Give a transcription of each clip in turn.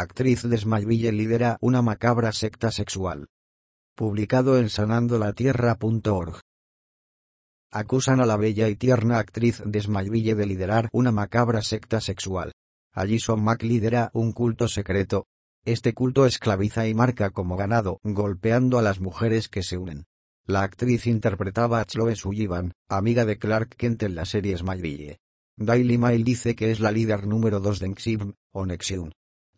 Actriz de Smallville lidera una macabra secta sexual. Publicado en sanandolatierra.org. Acusan a la bella y tierna actriz de Smallville de liderar una macabra secta sexual. Allison Mack lidera un culto secreto. Este culto esclaviza y marca como ganado, golpeando a las mujeres que se unen. La actriz interpretaba a Chloe Sullivan, amiga de Clark Kent en la serie Smallville. Daily Mail dice que es la líder número 2 de Nxiv, o Nexium.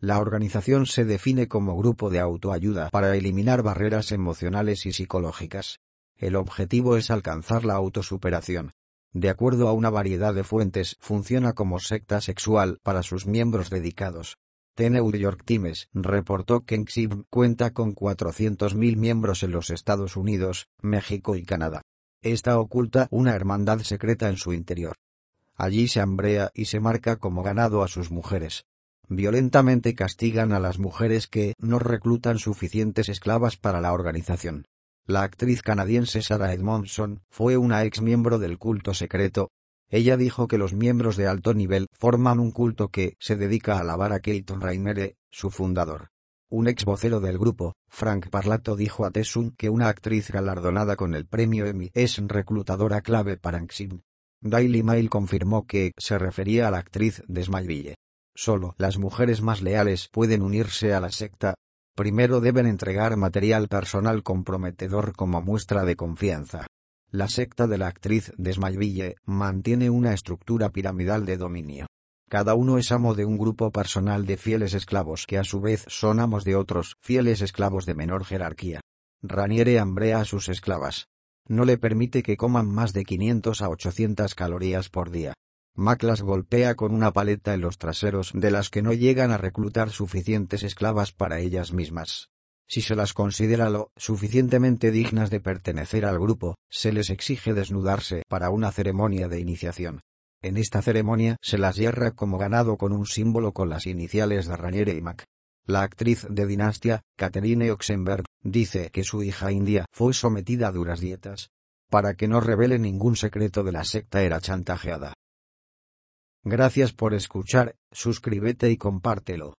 La organización se define como grupo de autoayuda para eliminar barreras emocionales y psicológicas. El objetivo es alcanzar la autosuperación. De acuerdo a una variedad de fuentes, funciona como secta sexual para sus miembros dedicados. The New York Times reportó que Nxiv cuenta con 400.000 miembros en los Estados Unidos, México y Canadá. Esta oculta una hermandad secreta en su interior. Allí se hambrea y se marca como ganado a sus mujeres violentamente castigan a las mujeres que no reclutan suficientes esclavas para la organización. La actriz canadiense Sarah Edmondson fue una ex miembro del culto secreto. Ella dijo que los miembros de alto nivel forman un culto que se dedica a alabar a Keaton Rainiere, su fundador. Un ex vocero del grupo, Frank Parlato dijo a Tessun que una actriz galardonada con el premio Emmy es reclutadora clave para Nxim. Daily Mail confirmó que se refería a la actriz de Smallville. Solo las mujeres más leales pueden unirse a la secta. Primero deben entregar material personal comprometedor como muestra de confianza. La secta de la actriz de Smallville mantiene una estructura piramidal de dominio. Cada uno es amo de un grupo personal de fieles esclavos que a su vez son amos de otros fieles esclavos de menor jerarquía. Raniere hambrea a sus esclavas. No le permite que coman más de 500 a 800 calorías por día. Mac las golpea con una paleta en los traseros de las que no llegan a reclutar suficientes esclavas para ellas mismas. Si se las considera lo suficientemente dignas de pertenecer al grupo, se les exige desnudarse para una ceremonia de iniciación. En esta ceremonia se las hierra como ganado con un símbolo con las iniciales de Raniere y Mac. La actriz de Dinastia, Catherine Oxenberg, dice que su hija india fue sometida a duras dietas. Para que no revele ningún secreto de la secta era chantajeada. Gracias por escuchar, suscríbete y compártelo.